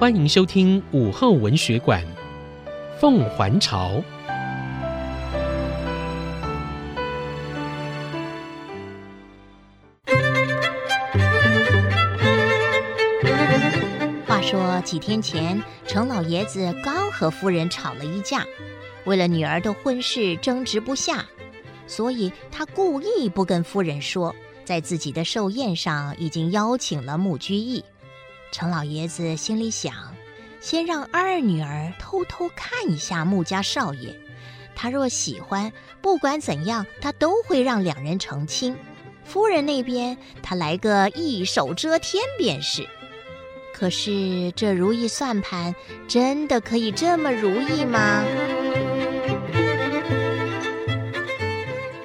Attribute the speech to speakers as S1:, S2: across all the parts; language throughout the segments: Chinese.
S1: 欢迎收听午后文学馆《凤还巢》。
S2: 话说几天前，程老爷子刚和夫人吵了一架，为了女儿的婚事争执不下，所以他故意不跟夫人说，在自己的寿宴上已经邀请了穆居易。程老爷子心里想，先让二女儿偷偷看一下穆家少爷，他若喜欢，不管怎样，他都会让两人成亲。夫人那边，他来个一手遮天便是。可是这如意算盘真的可以这么如意吗？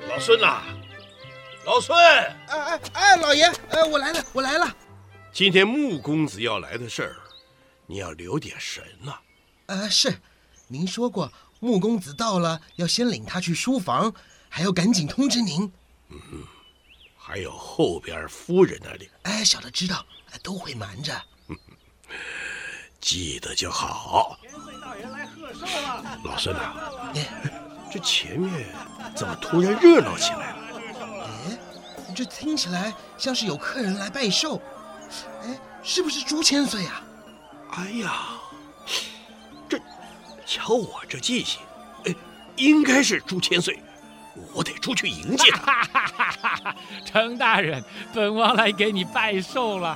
S3: 老孙呐，老孙！
S4: 哎哎哎，老爷，哎，我来了，我来了。
S3: 今天穆公子要来的事儿，你要留点神呐。
S4: 呃，是，您说过穆公子到了要先领他去书房，还要赶紧通知您。
S3: 嗯，还有后边夫人那里。
S4: 哎，小的知道，都会瞒着。
S3: 记得就好。千岁大人来贺寿了。老孙呐，这前面怎么突然热闹起来了？
S4: 哎，这听起来像是有客人来拜寿。哎，是不是朱千岁呀？
S3: 哎呀，这，瞧我这记性，哎，应该是朱千岁。我得出去迎接他。
S5: 程大人，本王来给你拜寿了。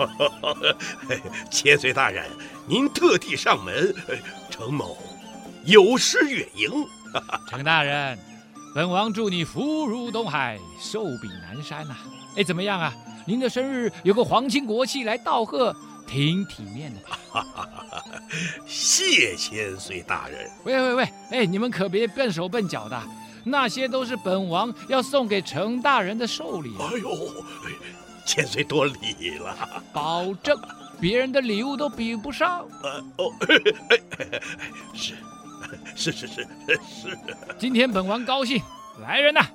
S3: 千岁大人，您特地上门，程某有失远迎。
S5: 程大人，本王祝你福如东海，寿比南山呐、啊。哎，怎么样啊？您的生日有个皇亲国戚来道贺，挺体面的吧？
S3: 谢千岁大人。
S5: 喂喂喂，哎，你们可别笨手笨脚的。那些都是本王要送给程大人的寿礼。
S3: 哎呦，千岁多礼了，
S5: 保证别人的礼物都比不上。
S3: 呃哦，哎哎，是，是是是是。
S5: 今天本王高兴，来人呐，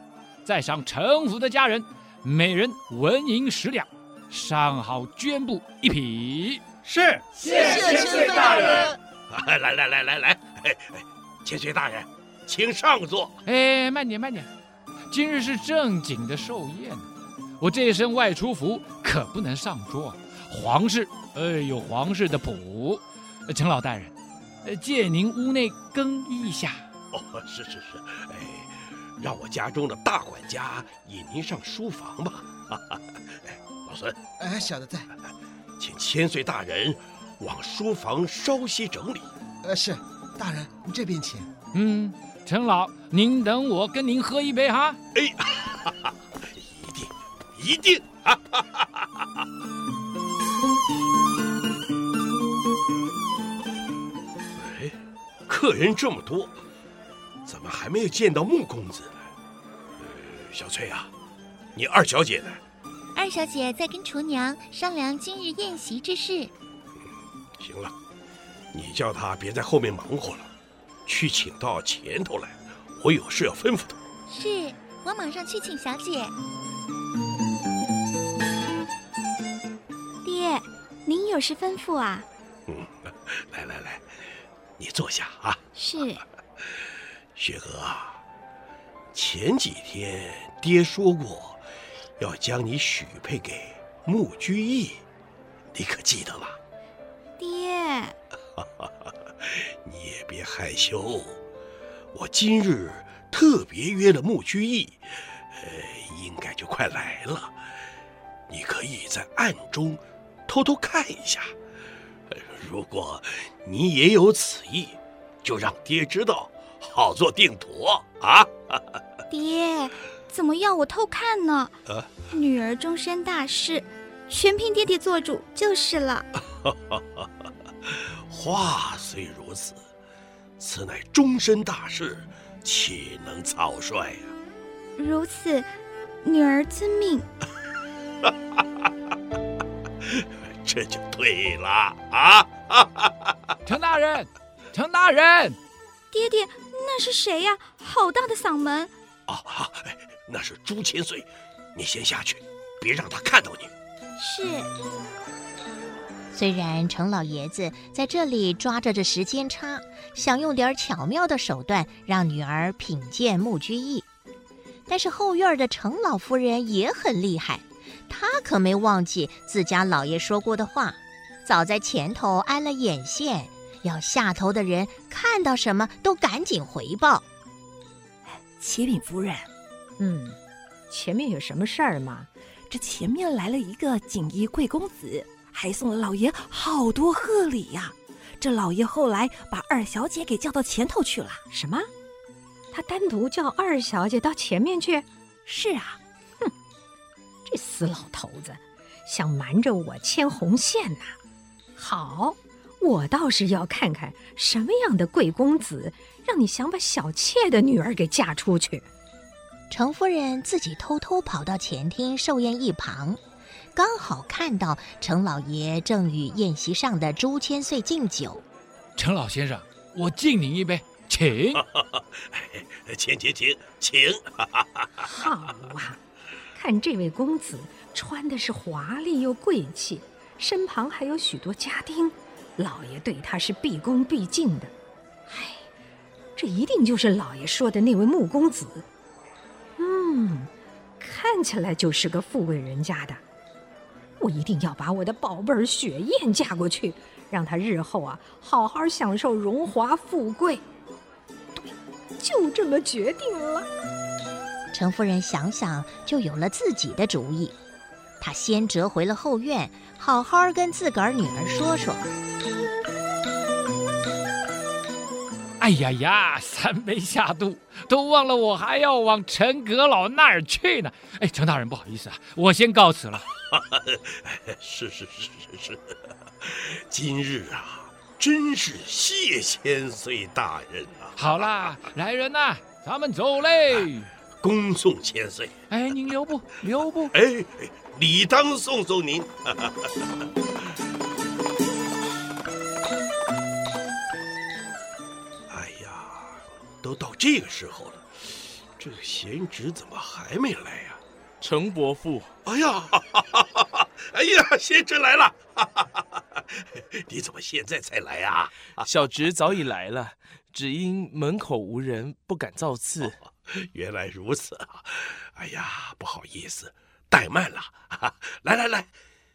S5: 再赏程府的家人每人纹银十两，上好绢布一匹。
S6: 是，谢谢千岁大人。
S3: 来来来来来，哎哎，千岁大人。请上座。
S5: 哎，慢点慢点，今日是正经的寿宴呢，我这身外出服可不能上桌。皇室，哎，有皇室的谱。程老大人，借您屋内更衣一下。
S3: 哦，是是是，哎，让我家中的大管家引您上书房吧。哈哈，哎，老孙，
S4: 哎，小的在，
S3: 请千岁大人往书房稍息整理。
S4: 呃，是，大人，您这边请。
S5: 嗯。陈老，您等我跟您喝一杯哈。
S3: 哎，哈哈，一定，一定。哈哈哈哈哈。哎，客人这么多，怎么还没有见到穆公子呢？呃，小翠啊，你二小姐呢？
S7: 二小姐在跟厨娘商量今日宴席之事。
S3: 嗯，行了，你叫她别在后面忙活了。去请到前头来，我有事要吩咐她。
S7: 是，我马上去请小姐。
S8: 爹，您有事吩咐啊？
S3: 嗯，来来来，你坐下啊。
S8: 是。
S3: 雪娥啊，前几天爹说过，要将你许配给穆居易，你可记得吗？
S8: 爹。
S3: 你也别害羞，我今日特别约了穆居易，呃，应该就快来了。你可以在暗中偷偷看一下，如果你也有此意，就让爹知道，好做定夺啊。
S8: 爹，怎么要我偷看呢？啊，女儿终身大事，全凭爹爹做主就是了。
S3: 话虽如此，此乃终身大事，岂能草率呀、啊？
S8: 如此，女儿遵命。
S3: 这就对了啊！
S5: 程大人，程大人，
S8: 爹爹，那是谁呀？好大的嗓门！
S3: 哦啊，那是朱千岁，你先下去，别让他看到你。
S8: 是。
S2: 虽然程老爷子在这里抓着这时间差，想用点巧妙的手段让女儿品鉴木居易，但是后院的程老夫人也很厉害，她可没忘记自家老爷说过的话，早在前头安了眼线，要下头的人看到什么都赶紧回报。
S9: 启禀夫人，
S10: 嗯，前面有什么事儿吗？
S9: 这前面来了一个锦衣贵公子。还送了老爷好多贺礼呀！这老爷后来把二小姐给叫到前头去了。
S10: 什么？他单独叫二小姐到前面去？
S9: 是啊，
S10: 哼，这死老头子想瞒着我牵红线呐！好，我倒是要看看什么样的贵公子，让你想把小妾的女儿给嫁出去。
S2: 程夫人自己偷偷跑到前厅寿宴一旁。刚好看到程老爷正与宴席上的朱千岁敬酒，
S5: 程老先生，我敬您一杯，请，
S3: 请请请请。
S10: 好啊，看这位公子穿的是华丽又贵气，身旁还有许多家丁，老爷对他是毕恭毕敬的。唉，这一定就是老爷说的那位穆公子。嗯，看起来就是个富贵人家的。我一定要把我的宝贝儿雪雁嫁过去，让她日后啊好好享受荣华富贵。对，就这么决定了。
S2: 程夫人想想就有了自己的主意，她先折回了后院，好好跟自个儿女儿说说。
S5: 哎呀呀，三杯下肚，都忘了我还要往陈阁老那儿去呢。哎，程大人不好意思啊，我先告辞了。
S3: 是是是是是，今日啊，真是谢千岁大人啊！
S5: 好啦，来人呐，咱们走嘞！
S3: 恭送千岁。
S5: 哎，您留步，留步。
S3: 哎，理当送送您。哎呀都到这个时候了，这个贤侄怎么还没来呀？
S11: 程伯父，
S3: 哎呀，哈哈哈，哎呀，贤侄来了，哈哈，你怎么现在才来啊？
S11: 小侄早已来了，只因门口无人，不敢造次。
S3: 哦，原来如此啊！哎呀，不好意思，怠慢了。来来来，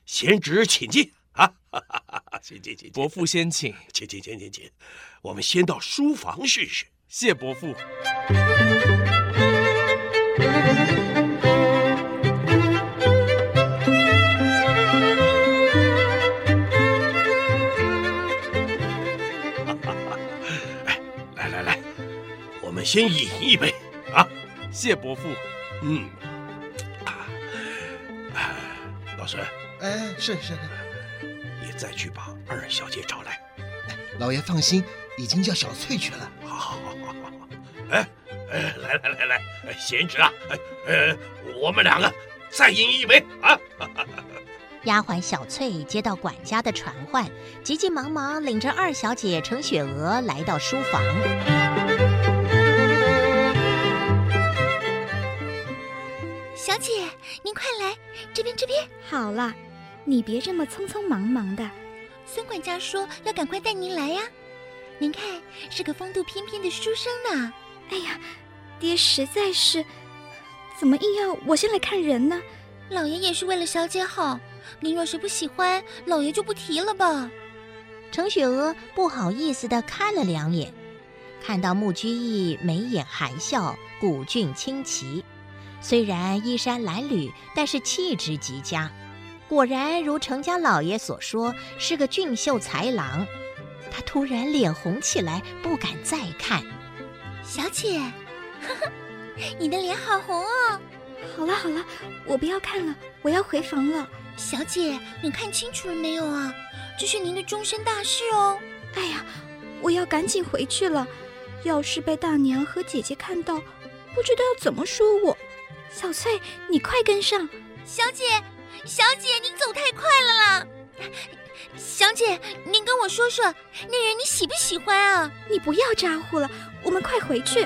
S3: 贤侄请进啊！请进，请进。
S11: 伯父先请，
S3: 请请请请请，我们先到书房试试。
S11: 谢伯父。
S3: 哎，来来来，我们先饮一杯啊！
S11: 谢伯父。
S3: 嗯。啊，老孙。
S4: 哎，是是。
S3: 你再去把二小姐找来。
S4: 老爷放心，已经叫小翠去了。
S3: 好，好，好，好，好。哎，哎，来来来来，贤侄啊，哎，呃，我们两个再饮一杯啊！
S2: 丫鬟小翠接到管家的传唤，急急忙忙领着二小姐程雪娥来到书房。
S7: 小姐，您快来，这边这边。
S8: 好了，你别这么匆匆忙忙的。
S7: 孙管家说要赶快带您来呀。您看，是个风度翩翩的书生呢。
S8: 哎呀，爹实在是，怎么硬要我先来看人呢？
S7: 老爷也是为了小姐好，您若是不喜欢，老爷就不提了吧。
S2: 程雪娥不好意思地看了两眼，看到穆居易眉眼含笑，古俊清奇，虽然衣衫褴褛，但是气质极佳。果然如程家老爷所说，是个俊秀才郎。他突然脸红起来，不敢再看。
S7: 小姐，呵呵，你的脸好红哦。
S8: 好了好了，我不要看了，我要回房了。
S7: 小姐，你看清楚了没有啊？这是您的终身大事哦。
S8: 哎呀，我要赶紧回去了。要是被大娘和姐姐看到，不知道要怎么说我。小翠，你快跟上。
S7: 小姐，小姐，您走太快了啦。小姐，您跟我说说，那人你喜不喜欢啊？
S8: 你不要咋呼了，我们快回去。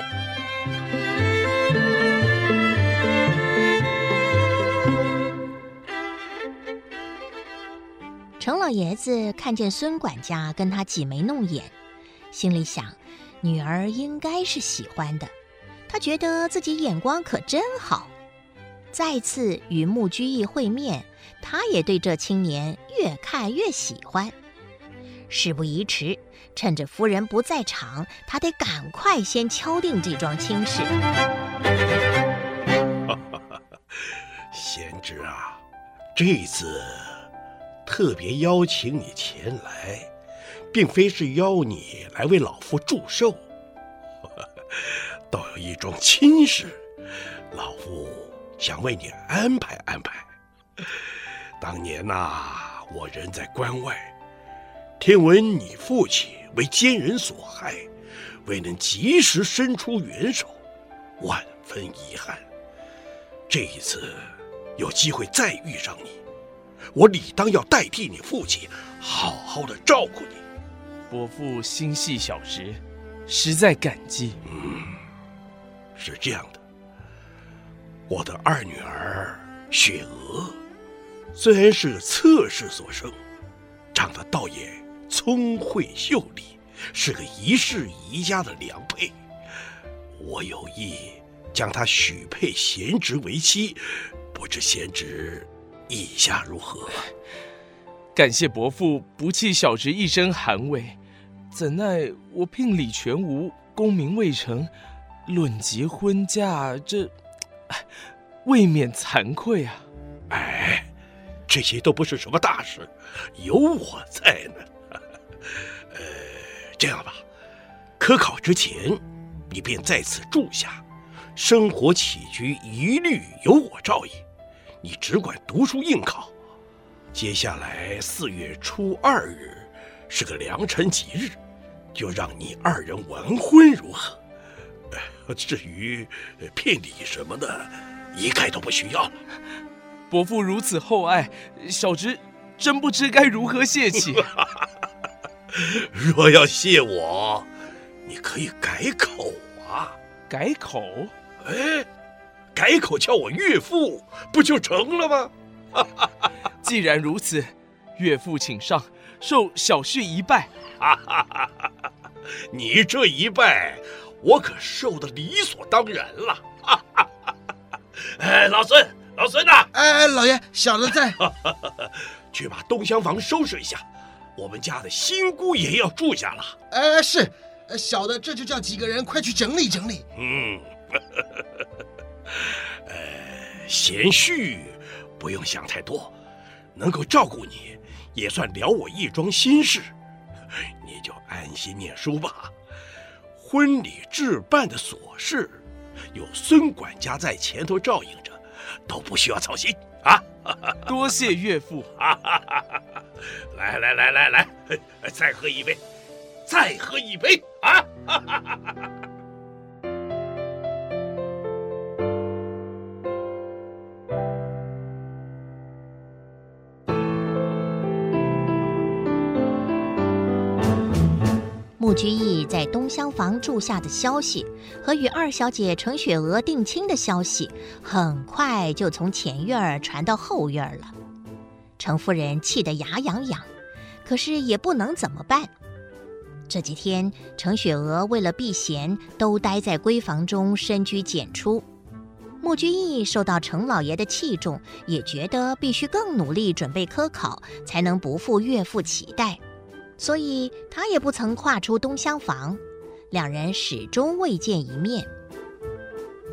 S2: 程老爷子看见孙管家跟他挤眉弄眼，心里想：女儿应该是喜欢的。他觉得自己眼光可真好。再次与穆居易会面，他也对这青年越看越喜欢。事不宜迟，趁着夫人不在场，他得赶快先敲定这桩亲事。
S3: 贤侄啊，这次特别邀请你前来，并非是邀你来为老夫祝寿，倒有一桩亲事，老夫想为你安排安排。当年呐、啊，我人在关外。听闻你父亲为奸人所害，未能及时伸出援手，万分遗憾。这一次有机会再遇上你，我理当要代替你父亲，好好的照顾你。
S11: 伯父心系小侄，实在感激。
S3: 嗯，是这样的，我的二女儿雪娥，虽然是侧室所生，长得倒也。聪慧秀丽，是个一世宜家的良配。我有意将她许配贤侄为妻，不知贤侄意下如何？
S11: 感谢伯父不弃小侄一身寒微，怎奈我聘礼全无，功名未成，论及婚嫁，这未免惭愧啊！
S3: 哎，这些都不是什么大事，有我在呢。呃这样吧，科考之前，你便在此住下，生活起居一律由我照应，你只管读书应考。接下来四月初二日是个良辰吉日，就让你二人完婚如何？至于聘礼什么的，一概都不需要了。
S11: 伯父如此厚爱，小侄真不知该如何谢起。
S3: 若要谢我，你可以改口啊！
S11: 改口？
S3: 哎，改口叫我岳父，不就成了吗？
S11: 既然如此，岳父请上，受小婿一拜。
S3: 你这一拜，我可受的理所当然了。哎，老孙，老孙呐！
S4: 哎，老爷，小的在。
S3: 去把东厢房收拾一下。我们家的新姑爷要住下了。
S4: 哎，是，小的这就叫几个人快去整理整理。
S3: 嗯，呃，贤婿不用想太多，能够照顾你，也算了我一桩心事。你就安心念书吧。婚礼置办的琐事，有孙管家在前头照应着，都不需要操心啊。
S11: 多谢岳父。
S3: 来来来来来，再喝一杯，再喝一杯啊！
S2: 穆居易在东厢房住下的消息和与二小姐程雪娥定亲的消息，很快就从前院传到后院了。程夫人气得牙痒痒，可是也不能怎么办。这几天，程雪娥为了避嫌，都待在闺房中深居简出。穆居易受到程老爷的器重，也觉得必须更努力准备科考，才能不负岳父期待，所以他也不曾跨出东厢房，两人始终未见一面。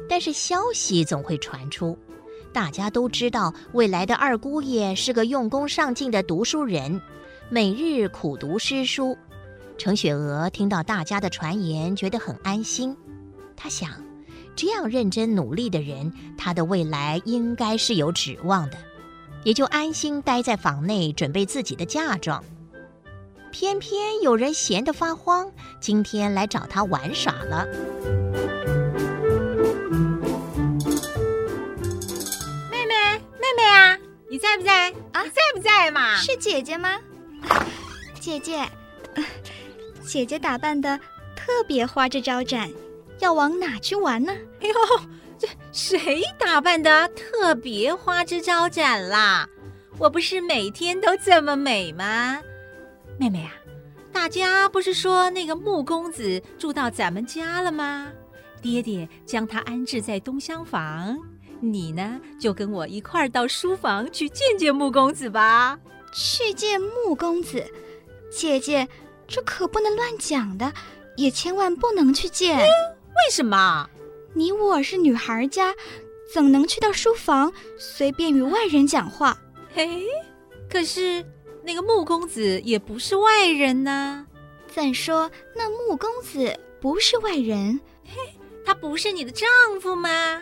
S2: 但是消息总会传出。大家都知道，未来的二姑爷是个用功上进的读书人，每日苦读诗书。程雪娥听到大家的传言，觉得很安心。她想，这样认真努力的人，他的未来应该是有指望的，也就安心待在房内，准备自己的嫁妆。偏偏有人闲得发慌，今天来找他玩耍了。
S12: 妹妹，妹妹啊你在不在啊？你在不在嘛？
S8: 是姐姐吗？姐姐，姐姐打扮的特别花枝招展，要往哪去玩呢？
S12: 哎呦，这谁打扮的特别花枝招展啦？我不是每天都这么美吗？妹妹啊，大家不是说那个穆公子住到咱们家了吗？爹爹将他安置在东厢房，你呢就跟我一块儿到书房去见见穆公子吧。
S8: 去见穆公子，姐姐，这可不能乱讲的，也千万不能去见。
S12: 为什么？
S8: 你我是女孩家，怎能去到书房随便与外人讲话？
S12: 嘿，可是那个穆公子也不是外人呢。
S8: 再说那穆公子不是外人，
S12: 嘿，他不是你的丈夫吗？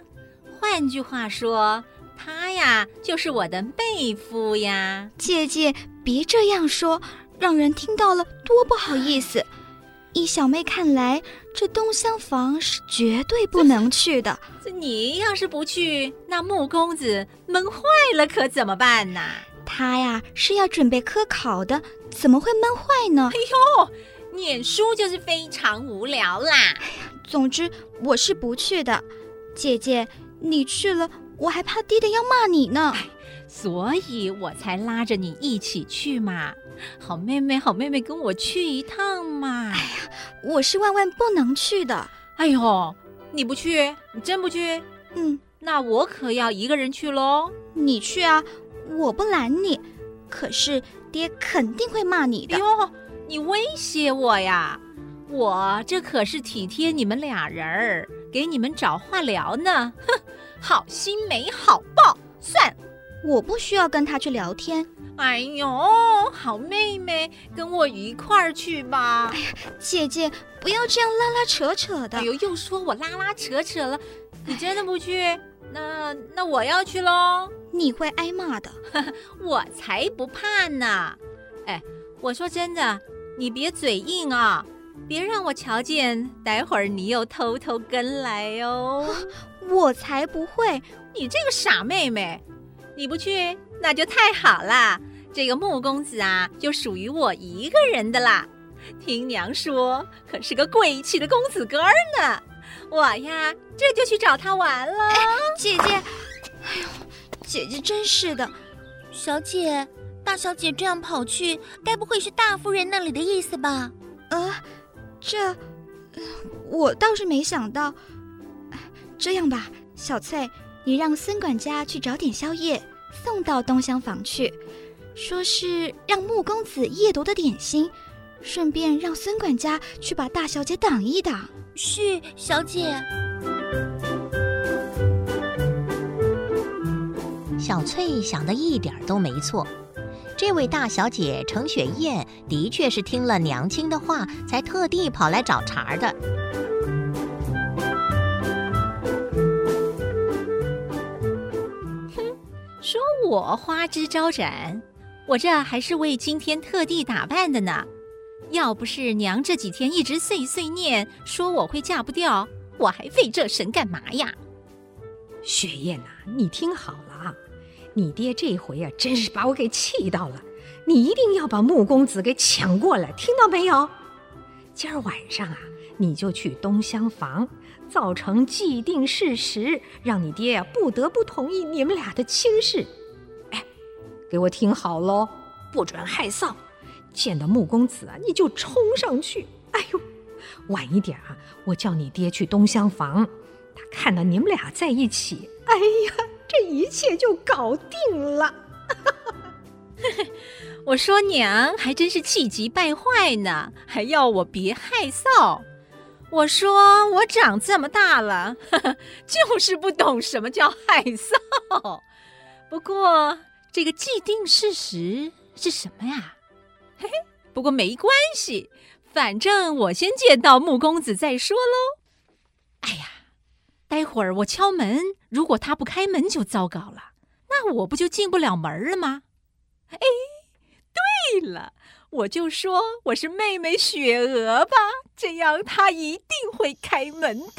S12: 换句话说。他呀，就是我的妹夫呀！
S8: 姐姐，别这样说，让人听到了多不好意思。依小妹看来，这东厢房是绝对不能去的。
S12: 这你要是不去，那穆公子闷坏了可怎么办呢？
S8: 他呀是要准备科考的，怎么会闷坏呢？
S12: 哎呦，念书就是非常无聊啦。
S8: 总之我是不去的。姐姐，你去了。我还怕爹爹要骂你呢，
S12: 所以我才拉着你一起去嘛。好妹妹，好妹妹，跟我去一趟嘛。
S8: 哎呀，我是万万不能去的。
S12: 哎呦，你不去，你真不去？
S8: 嗯，
S12: 那我可要一个人去喽。
S8: 你去啊，我不拦你。可是爹肯定会骂你的。
S12: 哟，你威胁我呀？我这可是体贴你们俩人儿，给你们找话聊呢。哼。好心没好报，算，
S8: 我不需要跟他去聊天。
S12: 哎呦，好妹妹，跟我一块儿去吧。
S8: 哎呀，姐姐，不要这样拉拉扯扯的。
S12: 哎呦，又说我拉拉扯扯了，你真的不去？那那我要去喽。
S8: 你会挨骂的，
S12: 我才不怕呢。哎，我说真的，你别嘴硬啊，别让我瞧见，待会儿你又偷偷跟来哦。
S8: 我才不会！
S12: 你这个傻妹妹，你不去那就太好了。这个穆公子啊，就属于我一个人的啦。听娘说，可是个贵气的公子哥儿呢。我呀，这就去找他玩了。
S8: 哎，姐姐，姐姐真是的。
S7: 小姐，大小姐这样跑去，该不会是大夫人那里的意思吧？
S8: 呃，这，我倒是没想到。这样吧，小翠，你让孙管家去找点宵夜，送到东厢房去，说是让穆公子夜读的点心，顺便让孙管家去把大小姐挡一挡。
S7: 是，小姐。
S2: 小翠想的一点都没错，这位大小姐程雪燕的确是听了娘亲的话，才特地跑来找茬的。
S12: 哼，说我花枝招展，我这还是为今天特地打扮的呢。要不是娘这几天一直碎碎念，说我会嫁不掉，我还费这神干嘛呀？
S10: 雪燕呐、啊，你听好你爹这回啊，真是把我给气到了。你一定要把穆公子给抢过来，听到没有？今儿晚上啊，你就去东厢房，造成既定事实，让你爹呀、啊、不得不同意你们俩的亲事。哎给我听好喽，不准害臊！见到穆公子啊，你就冲上去。哎呦，晚一点啊，我叫你爹去东厢房，他看到你们俩在一起，哎呀，这一切就搞定了。
S12: 我说娘还真是气急败坏呢，还要我别害臊。我说我长这么大了，就是不懂什么叫害臊。不过。这个既定事实是什么呀？嘿嘿，不过没关系，反正我先见到穆公子再说喽。哎呀，待会儿我敲门，如果他不开门就糟糕了，那我不就进不了门了吗？哎，对了，我就说我是妹妹雪娥吧，这样他一定会开门的。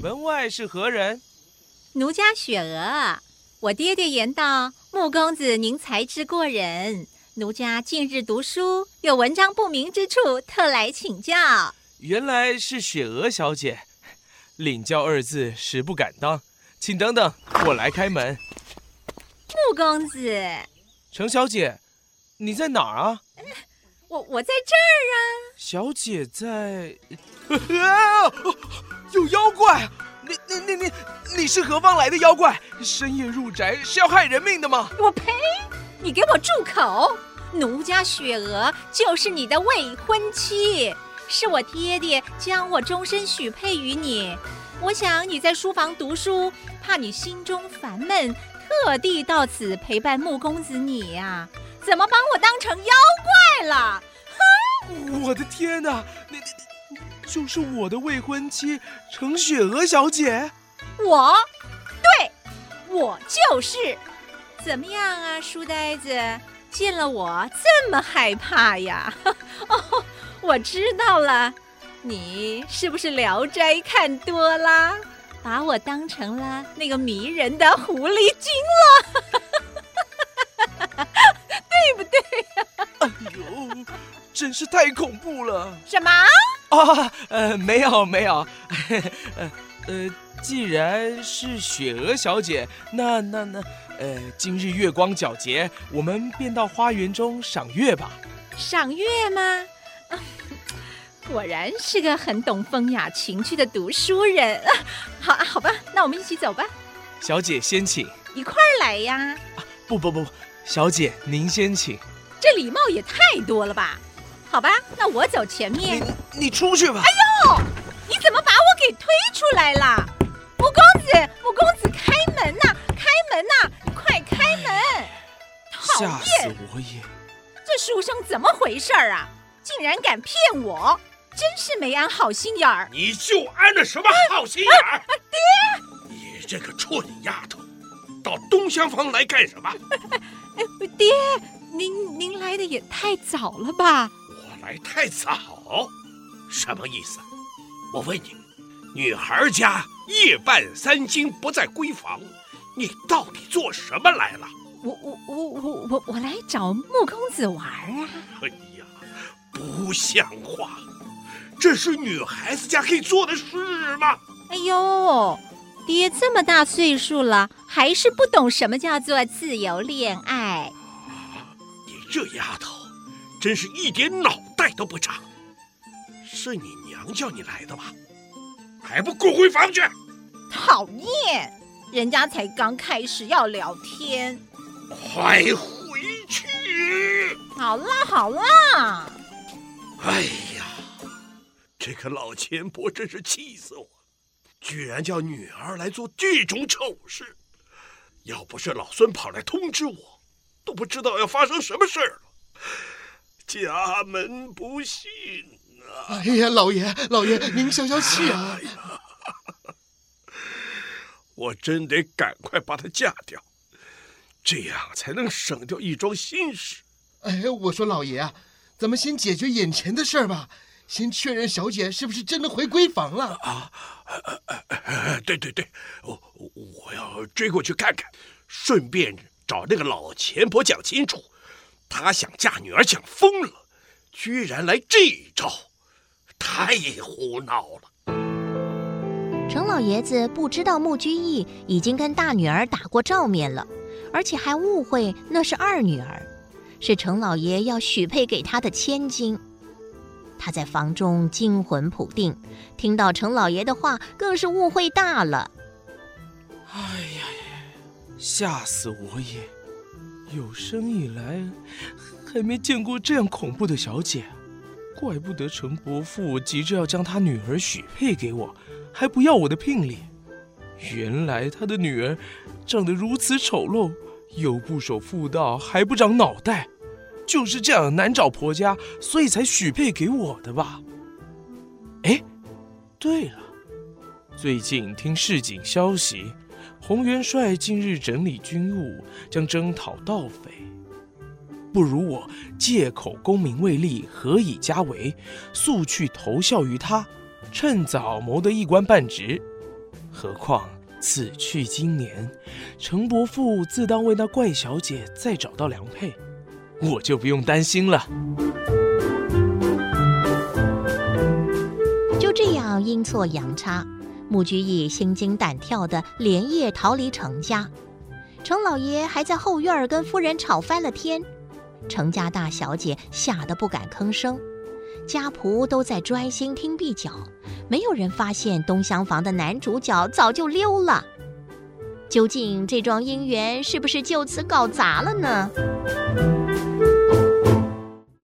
S11: 门外是何人？
S12: 奴家雪娥。我爹爹言道：“穆公子，您才智过人，奴家近日读书有文章不明之处，特来请教。”
S11: 原来是雪娥小姐，领教二字实不敢当，请等等，我来开门。
S12: 穆公子，
S11: 程小姐，你在哪儿啊？
S12: 我我在这儿啊。
S11: 小姐在，啊，有妖怪！你你你你你是何方来的妖怪？深夜入宅是要害人命的吗？
S12: 我呸！你给我住口！奴家雪娥就是你的未婚妻，是我爹爹将我终身许配于你。我想你在书房读书，怕你心中烦闷，特地到此陪伴穆公子你呀、啊。怎么把我当成妖怪了？
S11: 哼！我的天哪！你你就是我的未婚妻程雪娥小姐。
S12: 我，对，我就是。怎么样啊，书呆子？见了我这么害怕呀？哦，我知道了，你是不是《聊斋》看多啦，把我当成了那个迷人的狐狸精了？对不对呀？
S11: 哎呦，真是太恐怖了！
S12: 什么？
S11: 啊，呃，没有没有，呃呃，既然是雪娥小姐，那那那，呃，今日月光皎洁，我们便到花园中赏月吧。
S12: 赏月吗？果然是个很懂风雅情趣的读书人。好啊，好吧，那我们一起走吧。
S11: 小姐先请。
S12: 一块儿来呀。
S11: 啊，不不不。小姐，您先请。
S12: 这礼貌也太多了吧？好吧，那我走前面。
S11: 你你出去吧。
S12: 哎呦，你怎么把我给推出来了？讨厌！
S11: 吓死我也！
S12: 这书生怎么回事啊？竟然敢骗我！真是没安好心眼儿。
S3: 你就安了什么好心眼儿？
S12: 啊啊？爹！
S3: 你这个蠢丫头，到东厢房来干什么？
S12: 爹，您您来的也太早了吧？
S3: 我来太早，什么意思？我问你，女孩家夜半三更不在闺房，你到底做什么来了？
S12: 我我我我我我来找穆公子玩啊！
S3: 哎呀，不像话！这是女孩子家可以做的事吗？
S12: 哎呦，爹这么大岁数了，还是不懂什么叫做自由恋爱。
S3: 你这丫头，真是一点脑袋都不长。是你娘叫你来的吧？还不滚回房去！
S12: 讨厌，人家才刚开始要聊天。
S3: 快回去！
S12: 好啦好啦。
S3: 哎呀，这个老钱婆真是气死我！居然叫女儿来做这种丑事。要不是老孙跑来通知我。都不知道要发生什么事儿了，家门不幸啊！
S4: 哎呀，老爷，老爷，您消消气啊！哎呀，
S3: 我真得赶快把她嫁掉，这样才能省掉一桩心事。
S4: 哎，我说老爷啊，咱们先解决眼前的事儿吧，先确认小姐是不是真的回闺房了啊？
S3: 对对对，我我要追过去看看，顺便。找那个老钱婆讲清楚，她想嫁女儿想疯了，居然来这一招，太胡闹了。
S2: 程老爷子不知道穆居易已经跟大女儿打过照面了，而且还误会那是二女儿，是程老爷要许配给他的千金。他在房中惊魂甫定，听到程老爷的话，更是误会大了。
S11: 哎呀！吓死我也！有生以来还没见过这样恐怖的小姐，怪不得程伯父急着要将他女儿许配给我，还不要我的聘礼。原来他的女儿长得如此丑陋，又不守妇道，还不长脑袋，就是这样难找婆家，所以才许配给我的吧？哎，对了，最近听市井消息。洪元帅近日整理军务，将征讨盗匪。不如我借口功名未立，何以家为？速去投效于他，趁早谋得一官半职。何况此去经年，程伯父自当为那怪小姐再找到良配，我就不用担心了。
S2: 就这样阴错阳差。穆居易心惊胆跳的连夜逃离程家，程老爷还在后院跟夫人吵翻了天，程家大小姐吓得不敢吭声，家仆都在专心听壁角，没有人发现东厢房的男主角早就溜了。究竟这桩姻缘是不是就此搞砸了呢？